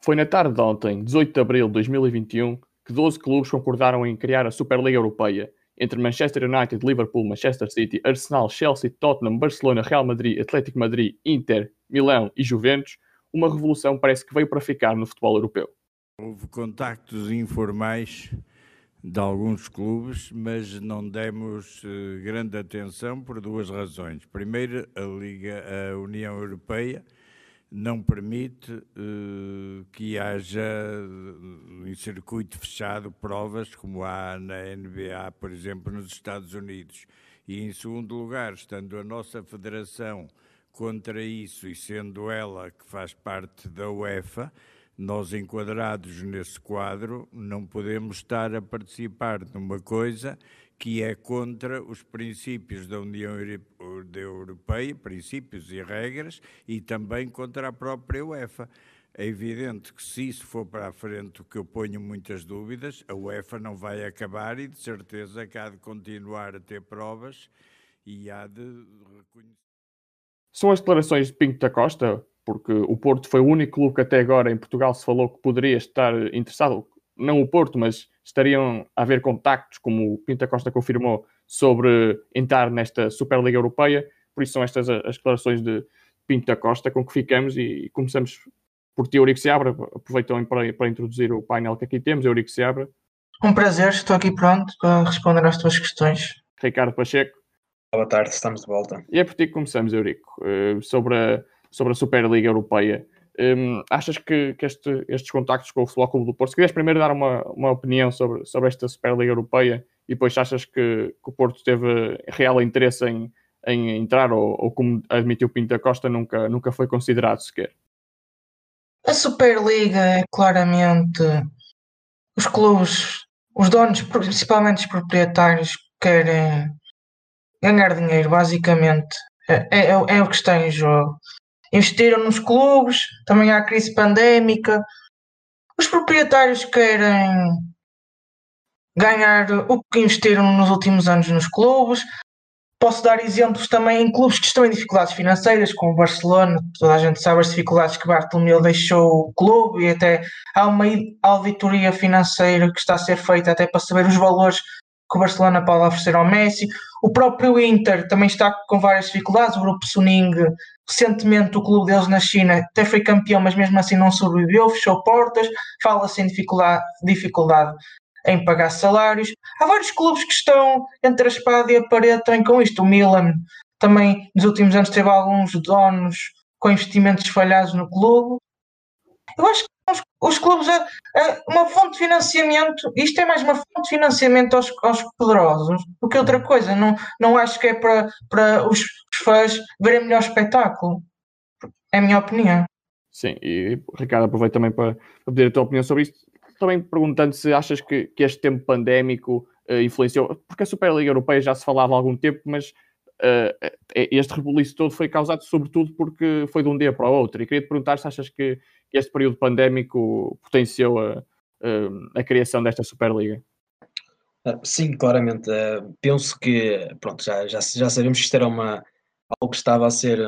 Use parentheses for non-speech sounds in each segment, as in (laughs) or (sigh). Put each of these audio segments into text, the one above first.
Foi na tarde de ontem, 18 de abril de 2021, que 12 clubes concordaram em criar a Superliga Europeia entre Manchester United, Liverpool, Manchester City, Arsenal, Chelsea, Tottenham, Barcelona, Real Madrid, Atlético Madrid, Inter, Milão e Juventus, uma revolução parece que veio para ficar no futebol europeu. Houve contactos informais de alguns clubes, mas não demos uh, grande atenção por duas razões. Primeiro, a Liga, a União Europeia não permite uh, que haja em circuito fechado provas como há na NBA, por exemplo, nos Estados Unidos. E em segundo lugar, estando a nossa federação contra isso e sendo ela que faz parte da UEFA, nós enquadrados nesse quadro não podemos estar a participar de uma coisa que é contra os princípios da União Europeia, princípios e regras, e também contra a própria UEFA. É evidente que se isso for para a frente, o que eu ponho muitas dúvidas, a UEFA não vai acabar e de certeza que há de continuar a ter provas e há de reconhecer. São as declarações de Pinto da Costa, porque o Porto foi o único clube que até agora em Portugal se falou que poderia estar interessado, não o Porto, mas estariam a haver contactos, como o Pinta Costa confirmou, sobre entrar nesta Superliga Europeia. Por isso são estas as declarações de Pinta Costa com que ficamos e começamos por ti, Eurico Seabra. Aproveitam para, para introduzir o painel que aqui temos, Eurico Seabra. Um prazer, estou aqui pronto para responder às tuas questões. Ricardo Pacheco. Boa tarde, estamos de volta. E é por ti que começamos, Eurico, eh, sobre a sobre a Superliga Europeia. Um, achas que, que este, estes contactos com o Futebol Clube do Porto, se queres primeiro dar uma, uma opinião sobre, sobre esta Superliga Europeia e depois achas que, que o Porto teve real interesse em, em entrar ou, ou como admitiu Pinto da Costa, nunca, nunca foi considerado sequer? A Superliga é claramente os clubes, os donos, principalmente os proprietários, querem ganhar dinheiro, basicamente. É, é, é o que está em jogo investiram nos clubes, também há a crise pandémica. Os proprietários querem ganhar o que investiram nos últimos anos nos clubes. Posso dar exemplos também em clubes que estão em dificuldades financeiras, como o Barcelona. Toda a gente sabe as dificuldades que Bartolomeu deixou o clube e até há uma auditoria financeira que está a ser feita até para saber os valores que o Barcelona pode oferecer ao Messi. O próprio Inter também está com várias dificuldades. O grupo Suning, recentemente, o clube deles na China até foi campeão, mas mesmo assim não sobreviveu, fechou portas. Fala-se em dificuldade, dificuldade em pagar salários. Há vários clubes que estão entre a espada e a parede também com isto. O Milan também, nos últimos anos, teve alguns donos com investimentos falhados no clube. Eu acho que os, os clubes, é, é, uma fonte de financiamento, isto é mais uma fonte de financiamento aos, aos poderosos do que outra coisa. Não, não acho que é para, para os fãs verem melhor espetáculo. É a minha opinião. Sim, e Ricardo, aproveito também para, para pedir a tua opinião sobre isto. Também perguntando se achas que, que este tempo pandémico uh, influenciou, porque a Superliga Europeia já se falava há algum tempo, mas uh, este rebuliço todo foi causado sobretudo porque foi de um dia para o outro. E queria te perguntar se achas que este período pandémico potenciou a, a, a criação desta Superliga. Ah, sim, claramente. Penso que pronto, já, já, já sabemos que isto era uma, algo que estava a ser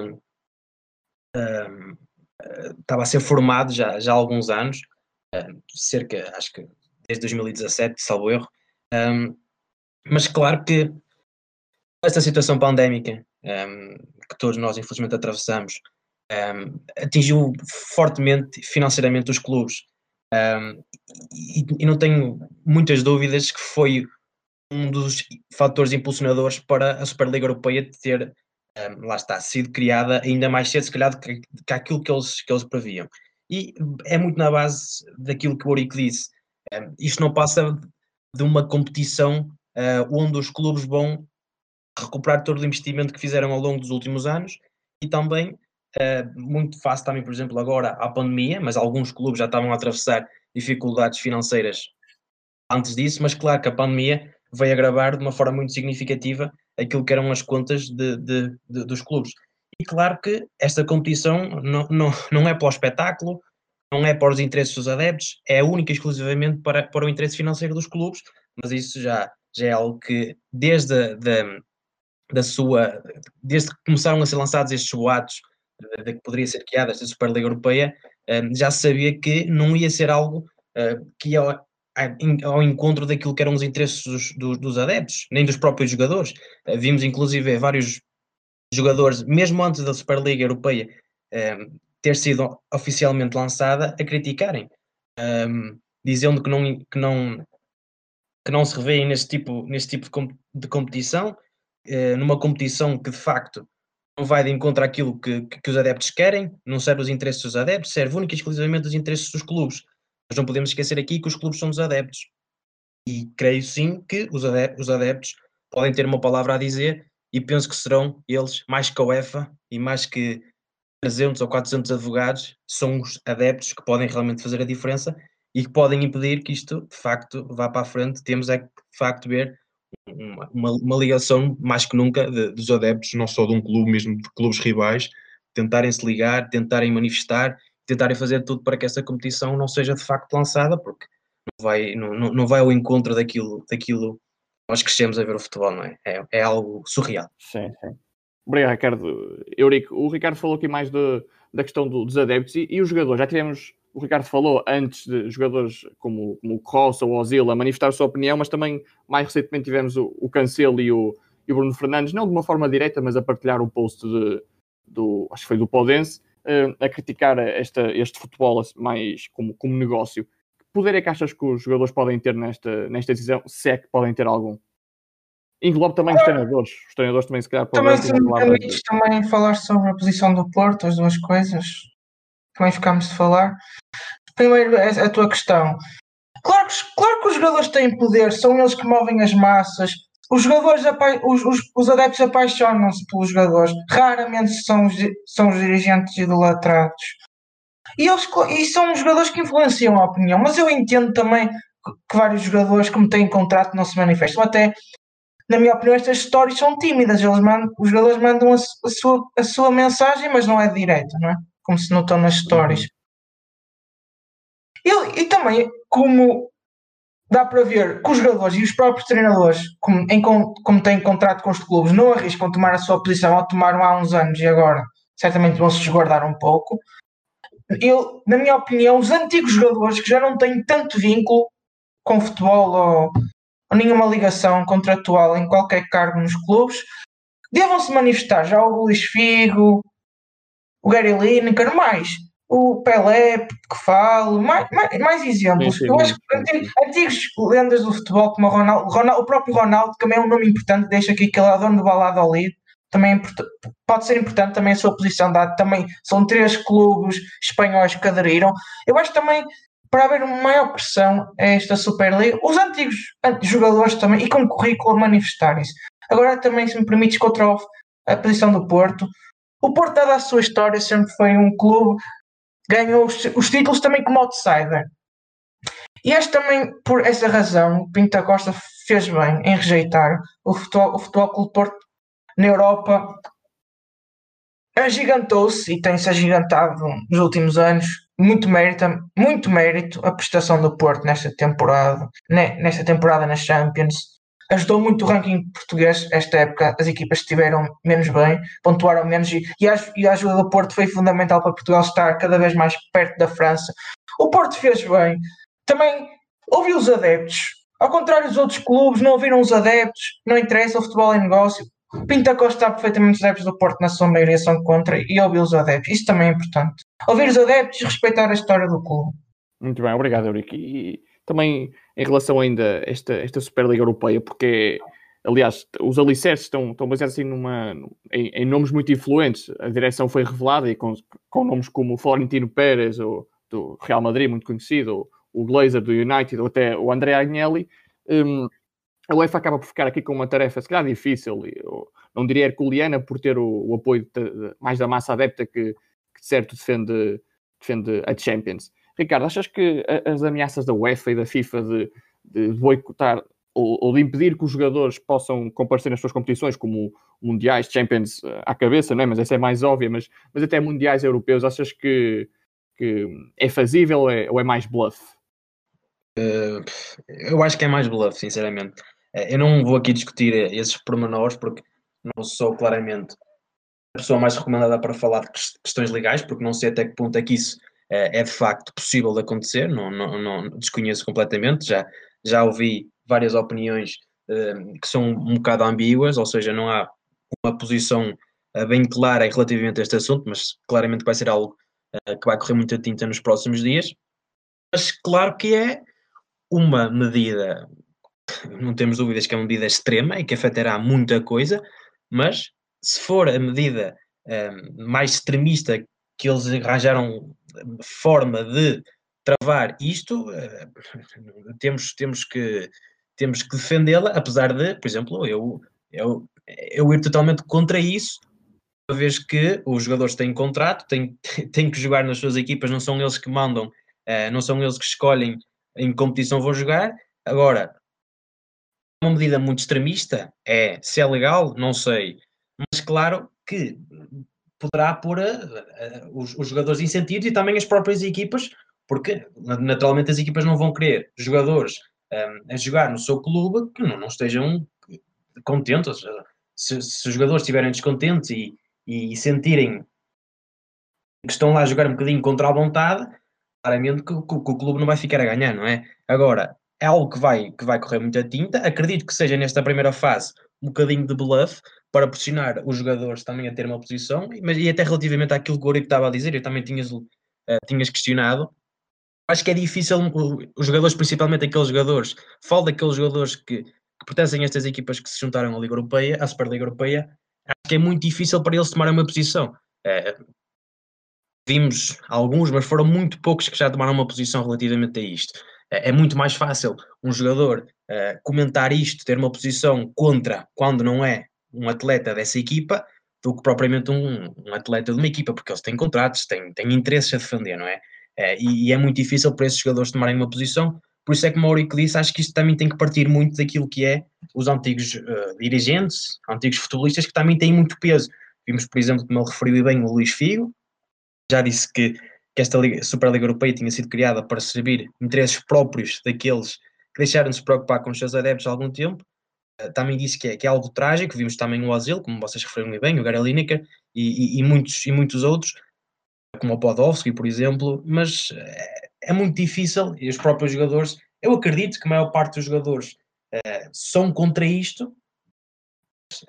estava a ser formado já, já há alguns anos, cerca, acho que desde 2017, salvo erro. Um, mas claro que esta situação pandémica um, que todos nós infelizmente atravessamos um, atingiu fortemente financeiramente os clubes. Um, e, e, não tenho muitas dúvidas que foi um dos fatores impulsionadores para a Superliga Europeia ter, lá está, sido criada ainda mais cedo, se calhar, do que, que aquilo que eles, que eles previam. E é muito na base daquilo que o Orico disse. isto não passa de uma competição uh, onde os clubes vão recuperar todo o investimento que fizeram ao longo dos últimos anos e também Uh, muito fácil também, por exemplo, agora a pandemia, mas alguns clubes já estavam a atravessar dificuldades financeiras antes disso, mas claro que a pandemia veio agravar de uma forma muito significativa aquilo que eram as contas de, de, de, dos clubes. E claro que esta competição não, não, não é para o espetáculo, não é para os interesses dos adeptos, é única e exclusivamente para, para o interesse financeiro dos clubes, mas isso já, já é algo que desde a, da, da sua, desde que começaram a ser lançados estes boatos de que poderia ser criada esta Superliga Europeia, já se sabia que não ia ser algo que ia ao encontro daquilo que eram os interesses dos, dos, dos adeptos, nem dos próprios jogadores. Vimos inclusive vários jogadores, mesmo antes da Superliga Europeia ter sido oficialmente lançada, a criticarem, dizendo que não, que não que não se revêem neste tipo, neste tipo de competição, eh, numa competição que de facto não vai de encontro àquilo que, que, que, os adeptos querem, não serve os interesses dos adeptos, serve única e exclusivamente os interesses dos clubes. Mas não podemos esquecer aqui que os clubes são os adeptos. E creio sim que os adeptos, os adeptos podem ter uma palavra a dizer e penso que serão eles, mais que a UEFA e mais que 300 ou 400 advogados, são os adeptos que podem realmente fazer a diferença e que podem impedir que isto de facto vá para a frente. Temos é que de facto ver uma, uma, ligação mais que nunca de, dos adeptos, não só de um clube, mesmo de clubes rivais, tentarem se ligar, tentarem manifestar, tentarem fazer tudo para que essa competição não seja de facto lançada, porque não vai, não, não vai ao encontro daquilo, daquilo que nós crescemos a ver o futebol, não é? É, é algo surreal. Sim, sim. Obrigado, Ricardo. Eurico, o Ricardo falou aqui mais de, da questão do, dos adeptos e, e os jogadores. Já tivemos o Ricardo falou antes de jogadores como, como o Cross ou o Ozil a manifestar a sua opinião, mas também mais recentemente tivemos o, o Cancelo e o, e o Bruno Fernandes, não de uma forma direta, mas a partilhar o post de, do, acho que foi do Podense, uh, a criticar esta, este futebol mais como, como negócio. Que poder é que achas que os jogadores podem ter nesta, nesta decisão, se é que podem ter algum? Englobe também os treinadores. Os treinadores também, se calhar, podem Também, se me permites também falar sobre a posição do Porto, as duas coisas também ficámos de falar. Primeiro, a tua questão. Claro que, claro que os jogadores têm poder, são eles que movem as massas. Os jogadores, os, os, os adeptos apaixonam-se pelos jogadores. Raramente são os, são os dirigentes idolatrados. E, eles, e são os jogadores que influenciam a opinião. Mas eu entendo também que vários jogadores, como têm contrato, não se manifestam. Até, na minha opinião, estas histórias são tímidas. Eles mandam, os jogadores mandam a, a, sua, a sua mensagem, mas não é direta, não é? Como se notou nas stories. E, e também, como dá para ver que os jogadores e os próprios treinadores, como, em, como têm contrato com os clubes, não arriscam tomar a sua posição ao tomaram há uns anos e agora certamente vão se desguardar um pouco. Eu, na minha opinião, os antigos jogadores que já não têm tanto vínculo com futebol ou, ou nenhuma ligação contratual em qualquer cargo nos clubes, devam se manifestar. Já o Luís Figo, o Gary Lineker, mais o Pelé, que falo, mais, mais, mais exemplos. Sim, sim, eu acho que antigos, antigos, lendas do futebol, como o Ronaldo, Ronaldo, o próprio Ronaldo, também é um nome importante, deixa aqui que ele é dono do Valladolid, também é pode ser importante também a sua posição dada, também são três clubes espanhóis que aderiram. Eu acho também, para haver uma maior pressão a esta Superliga, os antigos jogadores também, e com currículo manifestarem-se. Agora também, se me permites, contra a posição do Porto, o Porto, dada a sua história, sempre foi um clube ganhou os, os títulos também como outsider. E acho também por essa razão Pinta Costa fez bem em rejeitar o futebol, o futebol Clube Porto na Europa. Agigantou-se e tem-se agigantado nos últimos anos. Muito mérito, muito mérito a prestação do Porto nesta temporada, nesta temporada na Champions ajudou muito o ranking português esta época. As equipas estiveram menos bem, pontuaram menos e, e, a, ajuda do Porto foi fundamental para Portugal estar cada vez mais perto da França. O Porto fez bem. Também ouviu os adeptos. Ao contrário dos outros clubes, não ouviram os adeptos. Não interessa, o futebol é negócio. Pinta Costa está perfeitamente os adeptos do Porto, na sua maioria são contra, e ouvir os adeptos. Isso também é importante. Ouvir os adeptos e respeitar a história do clube. Muito bem, obrigado, Eurico. E também em relação ainda a esta, esta Superliga Europeia, porque, aliás, os alicerces estão, estão baseados assim numa, em, em, nomes muito influentes. A direção foi revelada e com, com nomes como Florentino Pérez, ou, do Real Madrid, muito conhecido, ou o Glazer do United, ou até o André Agnelli. Um, a UEFA acaba por ficar aqui com uma tarefa, se calhar difícil, não diria herculeana, por ter o, o apoio de, de, mais da massa adepta que, que de certo defende, defende a Champions. Ricardo, achas que as ameaças da UEFA e da FIFA de, de boicotar ou, de impedir que os jogadores possam comparecer nas suas competições, como mundiais, Champions eh, à cabeça, não é? mas essa é mais óbvia, mas, mas até mundiais europeus, achas que, que é fazível ou é, ou é mais bluff? Uh, eu acho que é mais bluff, sinceramente. Eh, eu não vou aqui discutir esses pormenores porque não sou claramente a pessoa mais recomendada para falar de questões legais, porque não sei até que ponto é que isso é de facto possível de acontecer, não, não, não desconheço completamente, já, já ouvi várias opiniões que são um bocado ambíguas, ou seja, não há uma posição bem clara relativamente a este assunto, mas claramente vai ser algo que vai correr muita tinta nos próximos dias. Mas claro que é uma medida, não temos dúvidas que é uma medida extrema e que afetará muita coisa, mas se for a medida mais extremista que eles arranjaram forma de travar isto, uh, temos, temos que temos que defendê-la, apesar de, por exemplo, eu, eu, eu ir totalmente contra isso, uma vez que os jogadores têm contrato, têm, (laughs) têm que jogar nas suas equipas, não são eles que mandam, uh, não são eles que escolhem em competição vão jogar. Agora, uma medida muito extremista é se é legal, não sei, mas claro que poderá pôr a, a, os, os, jogadores incentivos e também as próprias equipas, porque naturalmente as equipas não vão querer jogadores um, a jogar no seu clube que não, não estejam contentes. Se, se, os jogadores estiverem descontentes e, e sentirem que estão lá a jogar um bocadinho contra a vontade, claramente que, que, que, o clube não vai ficar a ganhar, não é? Agora, é algo que vai, que vai correr muita tinta. Acredito que seja nesta primeira fase um bocadinho de bluff para pressionar os jogadores também a ter uma posição, mas e até relativamente àquilo que o Gorico estava a dizer, eu também tinhas, uh, tinhas questionado. Acho que é difícil, os jogadores, principalmente aqueles jogadores, falo daqueles jogadores que, que pertencem a estas equipas que se juntaram à Liga Europeia, à Superliga Europeia, acho que é muito difícil para eles tomarem uma posição. Uh, vimos alguns, mas foram muito poucos que já tomaram uma posição relativamente a isto. É, é muito mais fácil um jogador comentar isto, ter uma posição contra quando não é um atleta dessa equipa, do que propriamente um, um atleta de uma equipa, porque eles têm contratos, têm, têm interesses a defender, não é? Uh, e, e, é muito difícil para esses jogadores tomarem uma posição. Por isso é que o Mauricio disse, acho que isto também tem que partir muito daquilo que é os antigos uh, dirigentes, antigos futebolistas, que também têm muito peso. Vimos, por exemplo, como ele referiu bem, o Luís Figo, já disse que, que esta Liga, Superliga Europeia tinha sido criada para servir interesses próprios daqueles que deixaram de se preocupar com os seus adeptos há algum tempo. Também disse que é, que é algo trágico, vimos também o Asilo, como vocês referiram bem, o Gary Lineker e, e, e, muitos, e muitos outros, como o Podolski, por exemplo, mas é, é, muito difícil e os próprios jogadores, eu acredito que a maior parte dos jogadores uh, são contra isto,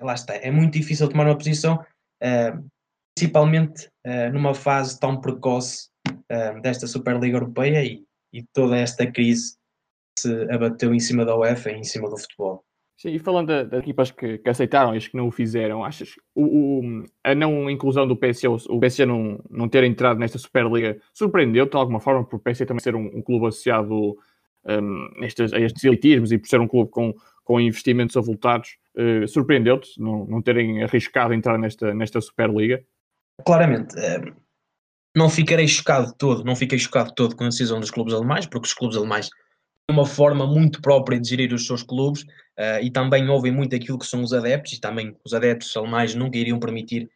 lá está, é muito difícil tomar uma posição, uh, principalmente numa fase tão precoce desta Superliga Europeia e, e, toda esta crise se abateu em cima da UEFA e em cima do futebol. Sim, e falando das equipas que, que, aceitaram e as que não o fizeram, achas o, o, a não inclusão do PSG, o PSG não, não ter entrado nesta Superliga, surpreendeu de alguma forma por o PSG também ser um, um clube associado um, nestes, a estes elitismos e por ser um clube com, com investimentos avultados, uh, surpreendeu-te não, não terem arriscado entrar nesta, nesta Superliga? claramente, eh, não ficarei chocado todo, não fiquei chocado todo com a decisão dos clubes alemães, porque os clubes alemães têm uma forma muito própria de gerir os seus clubes uh, e também ouvem muito aquilo que são os adeptos, e também os adeptos alemães nunca iriam permitir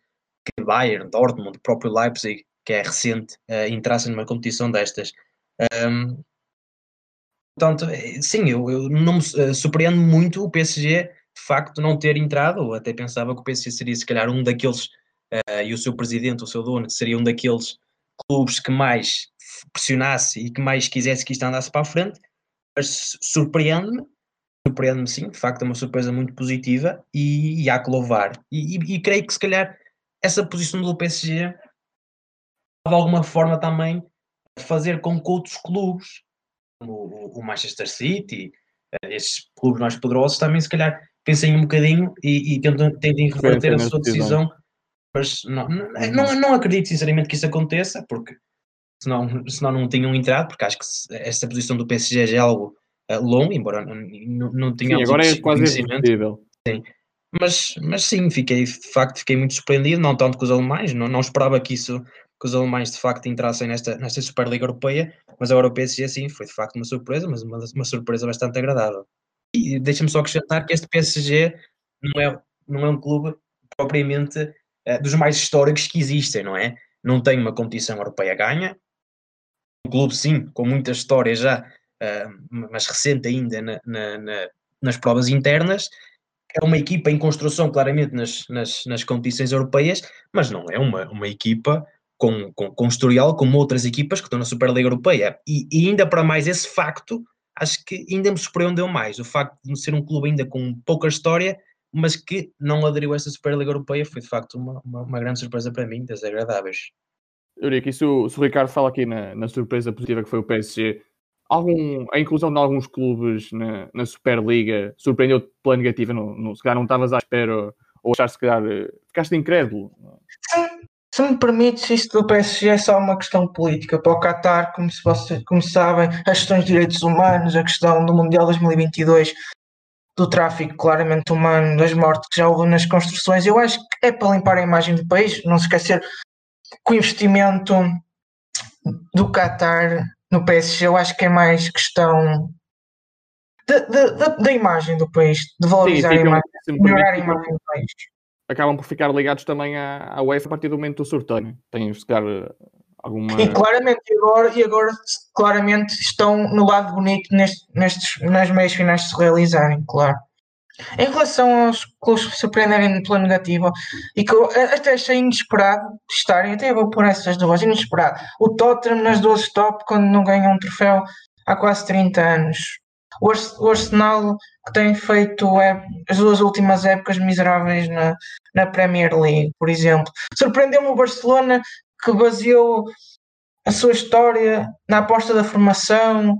que Bayern, Dortmund, próprio Leipzig, que é recente, uh, entrassem numa competição destas. Um, portanto, sim, eu, eu não me uh, surpreendo muito o PSG de facto não ter entrado, até pensava que o PSG seria se calhar um daqueles e o seu presidente, o seu dono, seria um daqueles clubes que mais pressionasse e que mais quisesse que isto andasse para a frente, mas surpreende-me, surpreende-me sim, de facto é uma surpresa muito positiva e, e há que louvar. E, e, e, creio que se calhar essa posição do PSG de alguma forma também fazer com que outros clubes, como o, Manchester City, uh, esses clubes mais poderosos, também se calhar pensem um bocadinho e, tentem, tentem reverter a sua decisão mas não, não, uhum. não, acredito sinceramente que isso aconteça, porque senão, senão não tinham entrado, porque acho que esta posição do PSG é algo uh, longo, embora não, não tenha sim, agora é quase impossível. Sim. Mas, mas sim, fiquei, de facto fiquei muito surpreendido, não tanto com os alemães, não, não esperava que isso que os alemães de facto entrassem nesta, nesta Superliga Europeia, mas agora o PSG sim, foi de facto uma surpresa, mas uma, uma surpresa bastante agradável. E deixa-me só acrescentar que este PSG não é, não é um clube propriamente uh, dos mais históricos que existem, não é? Não tem uma competição europeia ganha, um clube sim, com muita história já, mas recente ainda na, na, na, nas provas internas, é uma equipa em construção claramente nas, nas, nas competições europeias, mas não é uma, uma equipa com, com, com historial como outras equipas que estão na Superliga Europeia. E, e ainda para mais esse facto, acho que ainda me surpreendeu mais. O facto de ser um clube ainda com pouca história, mas que não aderiu a essa Superliga Europeia, foi de facto uma, uma, uma grande surpresa para mim, das agradáveis. Eurico, e se o, se o Ricardo fala aqui na, na, surpresa positiva que foi o PSG, algum, a inclusão de alguns clubes na, na Superliga surpreendeu-te pela negativa? No, no, se calhar não estavas à espera ou achaste calhar eh, ficaste incrédulo? Sim, se me permites, isto do PSG é só uma questão política. Para o Qatar, como, se você, como sabem, as questões de direitos humanos, a questão do Mundial 2022, do tráfico claramente humano, das mortes que já houve nas construções, eu acho que é para limpar a imagem do país. Não se esquecer que o investimento do Qatar no PSG, eu acho que é mais questão da imagem do país, de valorizar Sim, a imagem, melhorar a imagem do país acabam por ficar ligados também à, à UEFA a partir do momento do sorteio. Tem se calhar alguma. E claramente, e agora, e agora claramente estão no lado bonito nestes, nestes, nas meias finais de se realizarem, claro. Em relação aos clubes que surpreenderem pela negativa, e que eu até achei inesperado estarem, até vou por essas duas, inesperado. O Tottenham nas duas top quando não ganha um troféu há quase 30 anos. O Arsenal que tem feito as duas últimas épocas miseráveis na, na Premier League, por exemplo. Surpreendeu-me o Barcelona que baseou a sua história na aposta da formação,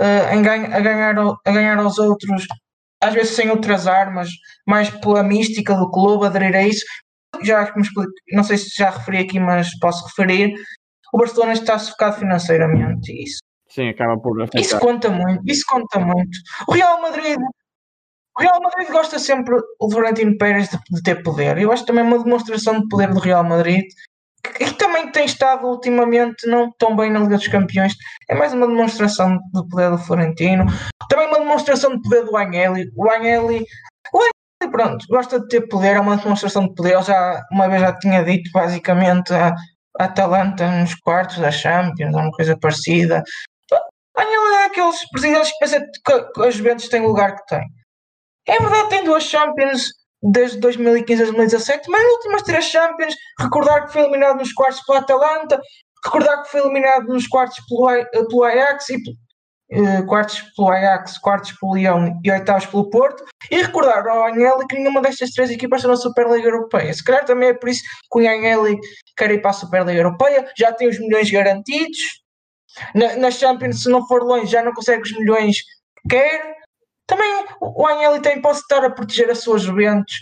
uh, em ganha, a, ganhar, a ganhar aos outros, às vezes sem outras armas, mais pela mística do clube, aderir a isso. Já não sei se já referi aqui, mas posso referir. O Barcelona está sufocado financeiramente. Isso Sim, acaba por afetar. Isso conta muito, isso conta muito. O Real Madrid, o Real Madrid gosta sempre o Florentino Pérez de, de, ter poder. Eu acho também uma demonstração de poder do Real Madrid, que, também tem estado ultimamente não tão bem na Liga dos Campeões. É mais uma demonstração do poder do Florentino. Também uma demonstração de poder do Agnelli. O Agnelli, o Agnelli pronto, gosta de ter poder, é uma demonstração de poder. Eu já uma vez já tinha dito basicamente a, Atalanta nos quartos da Champions, uma coisa parecida. Daniel é aqueles presidentes que pensam que a Juventus tem o lugar que tem. É verdade, tem duas Champions desde 2015 a 2017, mas nas últimas três Champions, recordar que foi eliminado nos quartos pela Atalanta, recordar que foi eliminado nos quartos pelo, pelo Ajax e uh, quartos pelo Ajax, quartos pelo Lyon e oitavos pelo Porto, e recordar ao Agnelli que nenhuma destas três equipas está na Superliga Europeia. Se calhar também é por isso que o Agnelli quer ir para a Superliga Europeia, já tem os milhões garantidos, na, na Champions, se não for longe, já não consegue os milhões que quer. Também o Anheli tem, pode estar a proteger as suas Juventus,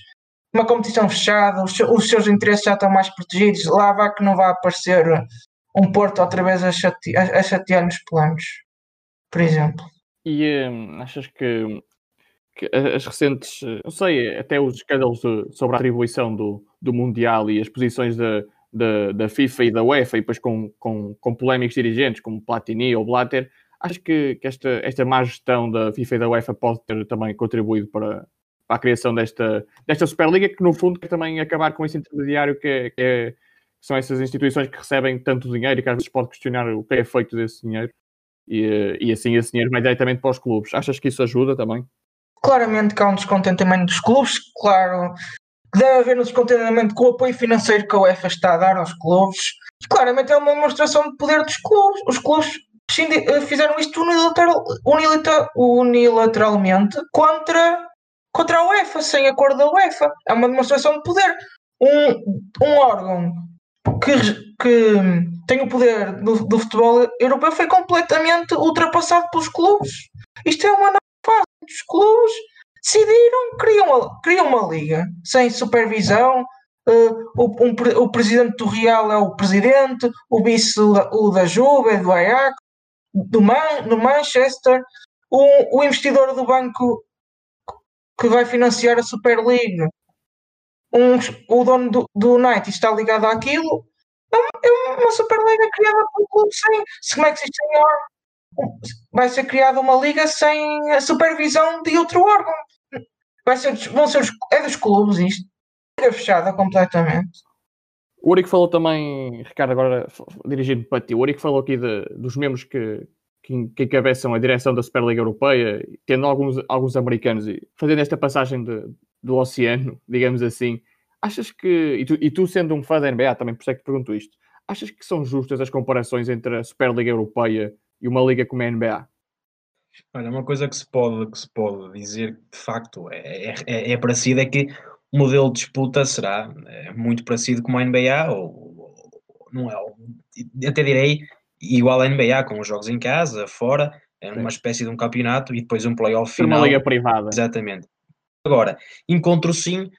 uma competição fechada, os, os, seus interesses já estão mais protegidos. Lá vai que não vai aparecer um Porto outra vez a, chate, a, a chatear nos planos, por exemplo. E hum, achas que, que, as recentes, não sei, até os escândalos sobre a atribuição do, do Mundial e as posições de da, da FIFA e da UEFA, e depois com, com, com polémicos dirigentes como Platini ou Blatter, acho que, que esta, esta má gestão da FIFA e da UEFA pode ter também contribuído para, para a criação desta, desta Superliga, que no fundo quer também acabar com esse intermediário que, é, que é, são essas instituições que recebem tanto dinheiro e que às vezes pode questionar o que é feito desse dinheiro e, e assim esse dinheiro vai diretamente para os clubes. Achas que isso ajuda também? Claramente que há um descontentamento dos clubes, claro, deve haver um descontentamento com o apoio financeiro que a UEFA está a dar aos clubes. Claramente é uma demonstração de poder dos clubes. Os clubes eh, fizeram isto unilateral, unilateral, unilateralmente contra, contra a UEFA, sem acordo da UEFA. É uma demonstração de poder. Um, um órgão que, que tem o poder do, do futebol europeu foi completamente ultrapassado pelos clubes. Isto é uma nova fase dos clubes decidiram, criam criam uma liga sem supervisão. Uh, o, um, o presidente do Real é o presidente, o vice o da Juve, do Ajax, do, Man, do Manchester, o, o investidor do banco que vai financiar a Super League, um, o dono do, do United está ligado àquilo. É, é uma Superliga criada por um clube sem. Como é que se diz? Vai ser criada uma liga sem a supervisão de outro órgão. Vai ser, vão ser é dos clubes isto. É fechada completamente. O Urico falou também, Ricardo, agora dirigindo para ti, o Urico falou aqui de, dos membros que, que, que encabeçam a direção da Superliga Europeia, tendo alguns, alguns americanos, e fazendo esta passagem de, do oceano, digamos assim. Achas que, e tu, e tu sendo um fã da NBA, também por isso é que te pergunto isto, achas que são justas as comparações entre a Superliga Europeia e uma liga como a NBA? Olha, uma coisa que se pode, que se pode dizer de facto é, é, é parecido é que o modelo de disputa será é, muito parecido com a NBA, ou, ou não é, até direi igual à NBA, com os jogos em casa, fora, é uma espécie de um campeonato e depois um playoff final. Uma liga privada. Exatamente. Agora, encontro sim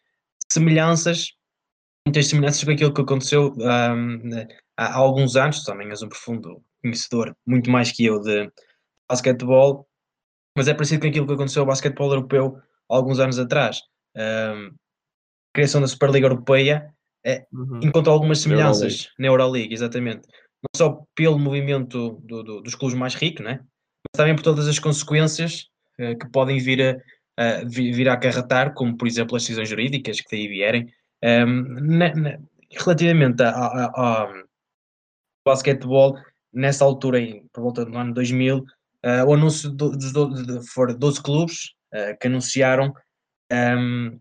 semelhanças, muitas semelhanças com aquilo que aconteceu um, há alguns anos, também és um profundo conhecedor, muito mais que eu, de basquetebol, mas é parecido com aquilo que aconteceu ao basquetebol europeu alguns anos atrás. Um, criação da Superliga Europeia é, uhum. encontra algumas semelhanças na Euroleague, exatamente. Não só pelo movimento do, do, dos clubes mais ricos, né? mas também por todas as consequências uh, que podem vir a, uh, vir a acarretar, como por exemplo as decisões jurídicas que daí vierem, um, na, na, relativamente ao basquetebol, nessa altura, em, por volta do ano 2000, uh, o anúncio dos do, de, foram 12 clubes que anunciaram um,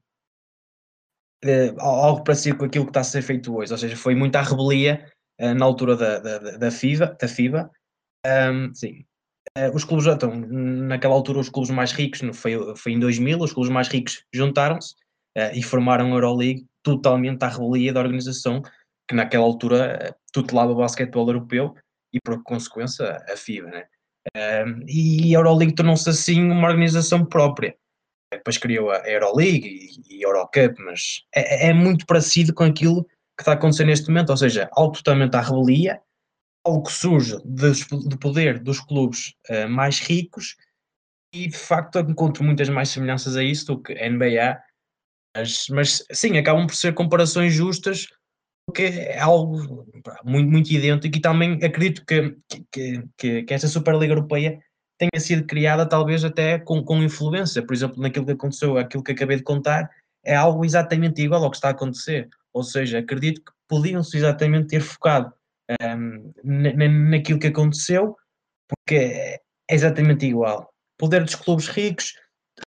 uh, algo parecido com aquilo que está a ser feito hoje, ou seja, foi muita rebelia na altura da, da, da, FIBA, da FIBA. Um, sim, Uh, os clubes, então, naquela altura, os clubes mais ricos, foi, foi em 2000, os clubes mais ricos juntaram-se uh, e formaram a Euroleague totalmente à rebelia da organização que naquela altura uh, tutelava o basquetebol europeu e, por consequência, a FIBA. Né? e a Euroleague tornou-se assim uma organização própria. Depois criou a Euroleague e, e Eurocup, mas é, é muito parecido com aquilo que está acontecendo neste momento, ou seja, algo totalmente à rebelia, algo que surge do poder dos clubes uh, mais ricos e de facto encontro muitas mais semelhanças a isso do que a NBA, mas, mas sim, acabam por ser comparações justas porque é algo muito, muito idêntico e também acredito que, que, que, que esta Superliga Europeia tenha sido criada talvez até com, com influência, por exemplo, naquilo que aconteceu, aquilo que acabei de contar, é algo exatamente igual ao que está a acontecer, ou seja, acredito que podiam-se exatamente ter focado um, naquilo que aconteceu, porque é exatamente igual. Poder dos clubes ricos,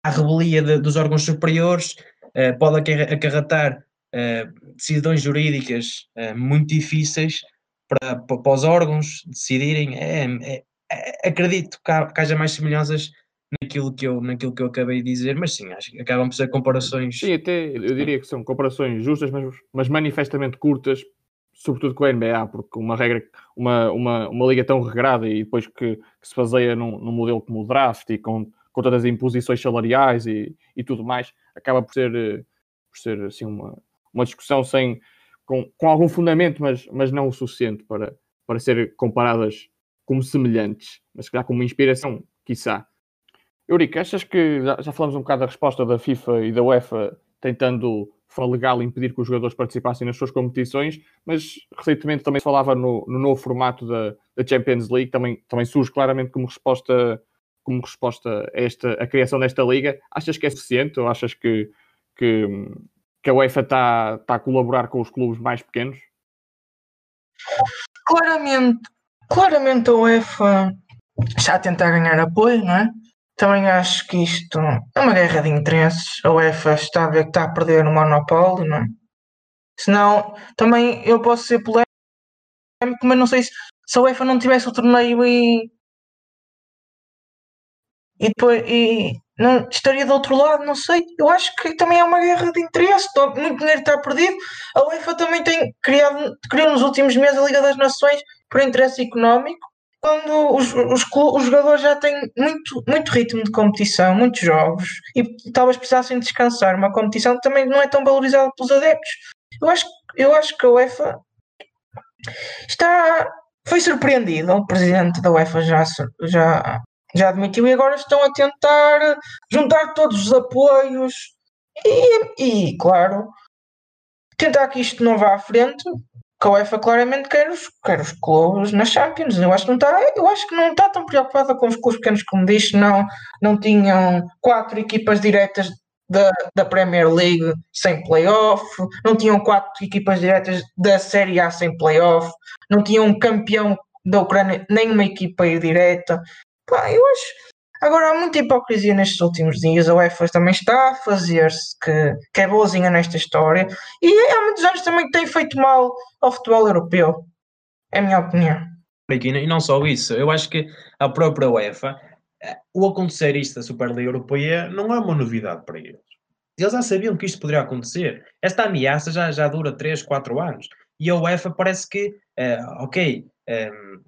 a rebelia de, dos órgãos superiores, uh, pode acarretar uh, decisões jurídicas uh, muito difíceis para, para, os órgãos decidirem. É, é, acredito que, há, que haja mais semelhanças naquilo que, eu, naquilo que eu acabei de dizer, mas sim, acho que acabam por ser comparações. Sim, até eu diria que são comparações justas, mas, mas manifestamente curtas, sobretudo com a NBA, porque uma regra, uma, uma, uma liga tão regrada e depois que, que se baseia num, num, modelo como o draft e com, com todas as imposições salariais e, e tudo mais, acaba por ser, eh, por ser assim, uma, uma discussão sem, com, com algum fundamento, mas, mas não o suficiente para, para ser comparadas como semelhantes, mas se calhar como inspiração, quiçá. Eurico, achas que já, já falamos um bocado da resposta da FIFA e da UEFA tentando foi legal impedir que os jogadores participassem nas suas competições, mas recentemente também se falava no, no novo formato da, da, Champions League, também, também surge claramente como resposta, como resposta a, esta, a criação desta liga. Achas que é suficiente ou achas que, que, que a UEFA está, está a colaborar com os clubes mais pequenos? Claramente, claramente a UEFA está a tentar ganhar apoio, não é? Também acho que isto é uma guerra de interesses. A UEFA está a ver que está a perder o monopólio, não é? Senão, também eu posso ser polémico, mas não sei se, se a UEFA não tivesse o torneio e. E depois. E, não, estaria do outro lado, não sei. Eu acho que também é uma guerra de interesses. Muito dinheiro está perdido. A UEFA também tem criado, criou nos últimos meses a Liga das Nações por interesse económico quando os, os, os, jogadores já têm muito, muito ritmo de competição, muitos jogos, e talvez precisassem descansar. Uma competição que também não é tão valorizada pelos adeptos. Eu acho, eu acho que a UEFA está. Foi surpreendido. O presidente da UEFA já, já, já admitiu e agora estão a tentar juntar todos os apoios e, e claro, tentar que isto não vá à frente que a UEFA claramente quer os, quer os clubes na Champions. Eu acho que não está, eu acho que não está tão preocupada com os clubes pequenos como diz, não, não tinham quatro equipas diretas da, da Premier League sem playoff, não tinham quatro equipas diretas da Série A sem playoff, não tinham um campeão da Ucrânia, nem uma equipa direta. Pá, eu acho Agora, há muita hipocrisia nestes últimos dias. A UEFA também está a fazer-se que, que é boazinha nesta história. E há muitos anos também tem feito mal ao futebol europeu. É a minha opinião. E não só isso, eu acho que a própria UEFA, eh, o acontecer isto da Superliga Europeia não é uma novidade para eles. Eles já sabiam que isto poderia acontecer. Esta ameaça já, já dura 3, 4 anos. E a UEFA parece que, uh, ok, um, ehm,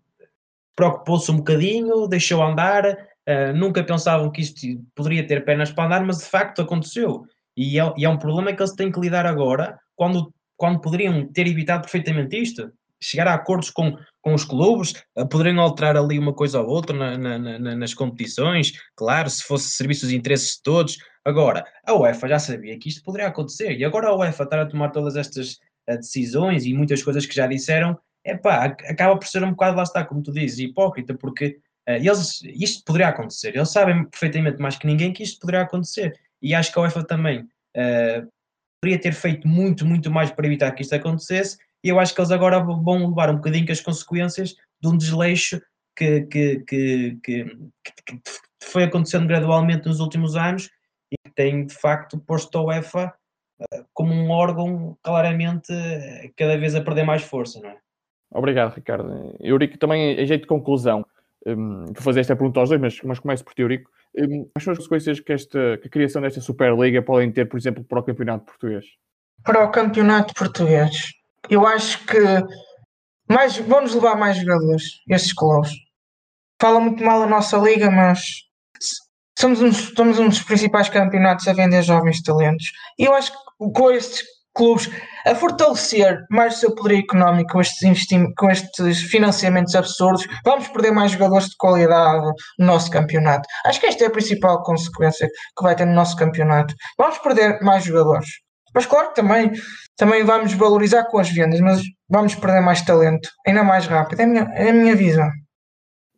preocupou-se um bocadinho, deixou andar, uh, nunca pensavam que isto poderia ter pernas para andar, mas de facto aconteceu. E é, e é um problema que eles têm que lidar agora, quando, quando poderiam ter evitado perfeitamente isto chegar a acordos com, com os clubes, uh, poderiam alterar ali uma coisa ou outra na, na, na, nas competições, claro, se fosse serviços de interesses de todos. Agora, a UEFA já sabia que isto poderia acontecer, e agora a UEFA estar a tomar todas estas uh, decisões e muitas coisas que já disseram, é pá, acaba por ser um bocado, lá está, como tu dizes, hipócrita, porque eles, isto poderia acontecer, eles sabem perfeitamente mais que ninguém que isto poderia acontecer, e acho que a UEFA também uh, poderia ter feito muito, muito mais para evitar que isto acontecesse, e eu acho que eles agora vão levar um bocadinho com as consequências de um desleixo que, que, que, que, que foi acontecendo gradualmente nos últimos anos e que tem de facto posto a UEFA uh, como um órgão claramente cada vez a perder mais força, não é? Obrigado, Ricardo. Eurico, também em jeito de conclusão, um, vou fazer esta pergunta aos dois, mas, mas começo por ti, Eurico. Um, quais são as consequências que, esta, que a criação desta Superliga podem ter, por exemplo, para o campeonato português? Para o campeonato português, eu acho que mais, vamos levar mais jogadores, estes clubes. Fala muito mal a nossa liga, mas somos um, somos um dos principais campeonatos a vender jovens talentos. E eu acho que com estes clubes a fortalecer mais o seu poder económico com estes, com estes financiamentos absurdos, vamos perder mais jogadores de qualidade no nosso campeonato. Acho que esta é a principal consequência que vai ter no nosso campeonato. Vamos perder mais jogadores. Mas claro que também, também vamos valorizar com as vendas, mas vamos perder mais talento, ainda mais rápido. É a minha, é a minha visão.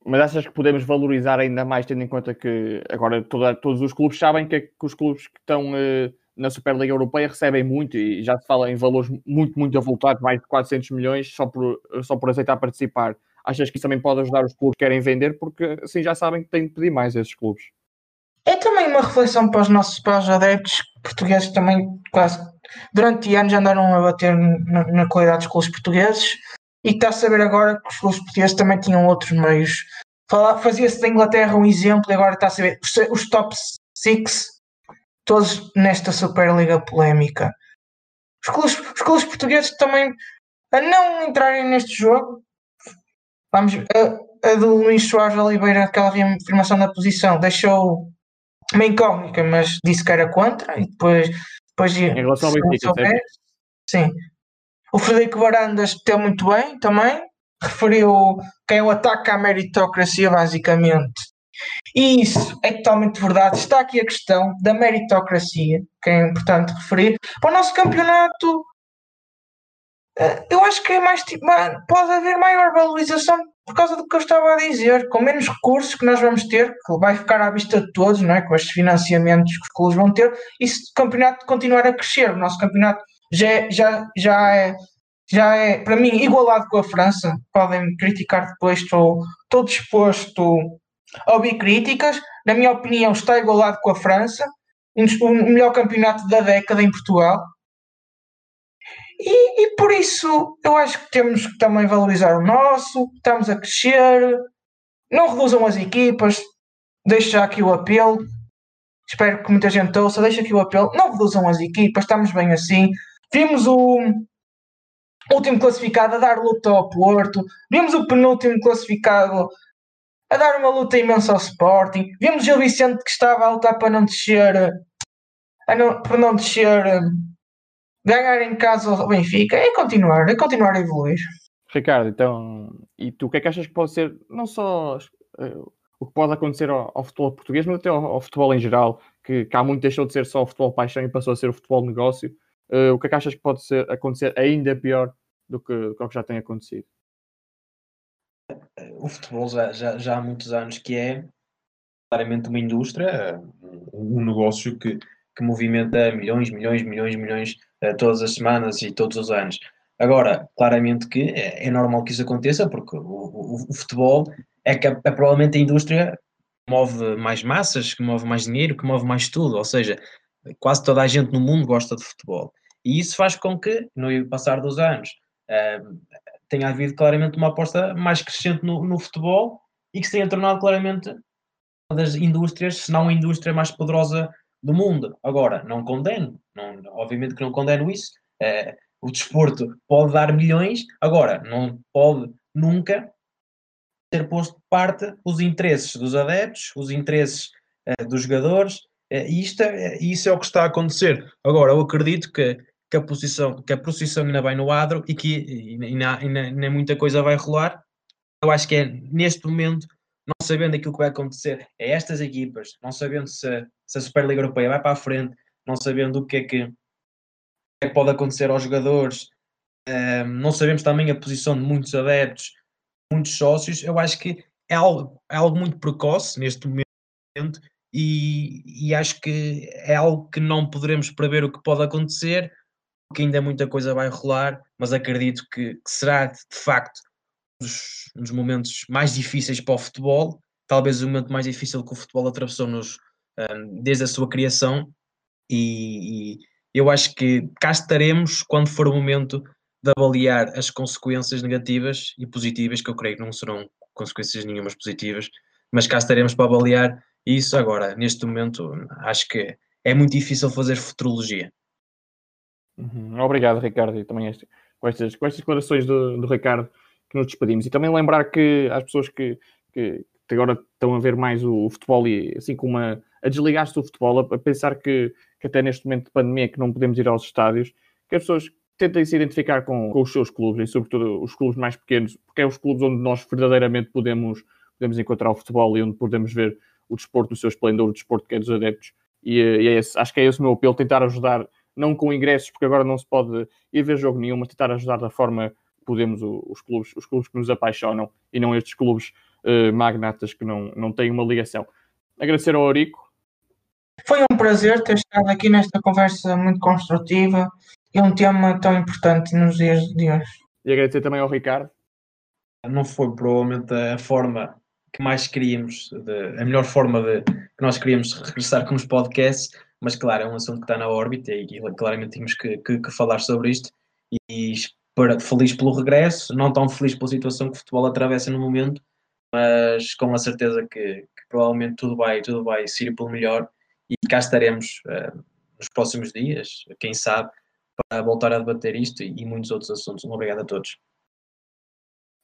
Mas achas que podemos valorizar ainda mais, tendo em conta que agora toda, todos os clubes sabem que, que os clubes que estão. Uh na Superliga Europeia recebem muito e já se fala em valores muito, muito avultados, mais de 400 milhões só por, só por aceitar participar. Achas que isso também pode ajudar os clubes que querem vender, porque assim já sabem que têm de pedir mais a esses clubes? É também uma reflexão para os nossos para os adeptos portugueses também quase durante anos andaram a bater na, qualidade dos clubes portugueses e está a saber agora que os clubes portugueses também tinham outros meios. Fazia-se da Inglaterra um exemplo e agora está a saber os, os top 6 todos nesta Superliga polémica. Os clubes, os clubes portugueses também a não entrarem neste jogo. Vamos, a, a do Luís Soares Oliveira, aquela afirmação da posição, deixou uma incógnita, mas disse que era contra e depois, depois em relação ao Benfica, souber, sim. O Frederico Varandas teve muito bem também, referiu que é o ataque à meritocracia, basicamente, e isso é totalmente verdade. Está aqui a questão da meritocracia, que é importante referir. Para o nosso campeonato, eh, eu acho que é mais pode haver maior valorização por causa do que eu estava a dizer, com menos recursos que nós vamos ter, que vai ficar à vista de todos, não é? com estes financiamentos que os clubes vão ter, e se o campeonato continuar a crescer, o nosso campeonato já, é, já, já é já é, para mim, igualado com a França. Podem me criticar depois, estou, estou disposto ouvi críticas, na minha opinião está igualado com a França, um, o melhor campeonato da década em Portugal. E, e, por isso eu acho que temos que também valorizar o nosso, estamos a crescer, não reduzam as equipas, deixo já aqui o apelo, espero que muita gente ouça, deixo aqui o apelo, não reduzam as equipas, estamos bem assim. Vimos o último classificado a dar luta ao Porto, vimos o penúltimo classificado a dar uma luta imensa ao Sporting. Vimos o Vicente que estava a lutar para não descer, a não, para não descer, ganhar em casa ao Benfica. É continuar, é continuar a evoluir. Ricardo, então, e tu o que é que achas que pode ser, não só uh, o que pode acontecer ao, ao, futebol português, mas até ao, ao futebol em geral, que, que, há muito deixou de ser só o futebol paixão e passou a ser o futebol negócio. Uh, o que é que achas que pode ser, acontecer ainda pior do que, do que já tem acontecido? O futebol já, já, já há muitos anos que é claramente uma indústria, um negócio que, que movimenta milhões, milhões, milhões, milhões uh, todas as semanas e todos os anos. Agora, claramente que é, é normal que isso aconteça, porque o, o, o futebol é, que é, é provavelmente a indústria move mais massas, que move mais dinheiro, que move mais tudo. Ou seja, quase toda a gente no mundo gosta de futebol. E isso faz com que, no passar dos anos, tenha havido claramente uma aposta mais crescente no, no, futebol e que se tenha tornado claramente uma das indústrias, se não a indústria mais poderosa do mundo. Agora, não condeno, não, obviamente que não condeno isso. Uh, o desporto pode dar milhões, agora, não pode nunca ter posto de parte os interesses dos adeptos, os interesses uh, dos jogadores, uh, e isto é, isso é o que está a acontecer. Agora, eu acredito que, que, a, posição, que a procissão ainda vai no adro e que ainda, muita coisa vai rolar. Eu acho que é neste momento, não sabendo aquilo que vai acontecer a estas equipas, não sabendo se, se a Superliga Europeia vai para a frente, não sabendo o que é que é que pode acontecer aos jogadores. Um, não sabemos também a posição de muitos adeptos, muitos sócios. Eu acho que é algo, é algo muito precoce neste momento e, e, acho que é algo que não poderemos prever o que pode acontecer, porque ainda muita coisa vai rolar, mas acredito que, que será de facto um dos, momentos mais difíceis para o futebol, talvez o momento mais difícil que o futebol atravessou nos, um, desde a sua criação. E, e, eu acho que cá estaremos quando for o momento de avaliar as consequências negativas e positivas, que eu creio que não serão consequências nenhumas positivas, mas cá estaremos para avaliar isso. Agora, neste momento, acho que é muito difícil fazer futurologia. Uhum. Obrigado, Ricardo, e também este, com, estas, com estas declarações do, do, Ricardo que nos despedimos. E também lembrar que as pessoas que, que, que agora estão a ver mais o, o futebol e assim como a, a desligar-se do futebol, a, a pensar que que até neste momento de pandemia que não podemos ir aos estádios, que as pessoas tentem se identificar com, com os seus clubes e sobretudo os clubes mais pequenos, porque é os clubes onde nós verdadeiramente podemos, podemos encontrar o futebol e onde podemos ver o desporto no seu esplendor, o desporto que é dos adeptos. E, e é esse, acho que é esse o meu apelo, tentar ajudar, não com ingressos, porque agora não se pode ir ver jogo nenhum, mas tentar ajudar da forma que podemos os clubes, os clubes que nos apaixonam e não estes clubes uh, magnatas que não, não têm uma ligação. Agradecer ao Aurico foi um prazer ter estado aqui nesta conversa muito construtiva e um tema tão importante nos dias de hoje. E agradecer também ao Ricardo. Não foi provavelmente a forma que mais queríamos, de, a melhor forma de, que nós queríamos regressar com os podcasts, mas claro, é um assunto que está na órbita e, e claramente tínhamos que, que, que, falar sobre isto. E para, feliz pelo regresso, não tão feliz pela situação que o futebol atravessa no momento, mas com a certeza que, que provavelmente tudo vai, tudo vai ser pelo melhor e cá estaremos uh, nos próximos dias, quem sabe, para voltar a debater isto e, e muitos outros assuntos. Um obrigado a todos.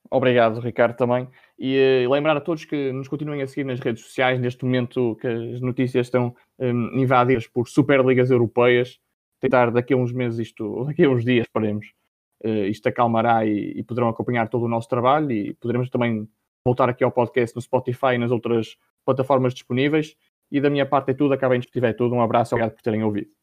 Obrigado, Ricardo, também. E uh, lembrar a todos que nos continuem a seguir nas redes sociais, neste momento que as notícias estão um, invadidas por superligas europeias. Tentar daqui a uns meses isto, daqui a uns dias, esperemos, uh, isto acalmará e, e, poderão acompanhar todo o nosso trabalho e poderemos também voltar aqui ao podcast no Spotify e nas outras plataformas disponíveis. E da minha parte é tudo. Acabem de tiver tudo. Um abraço. Obrigado por terem ouvido.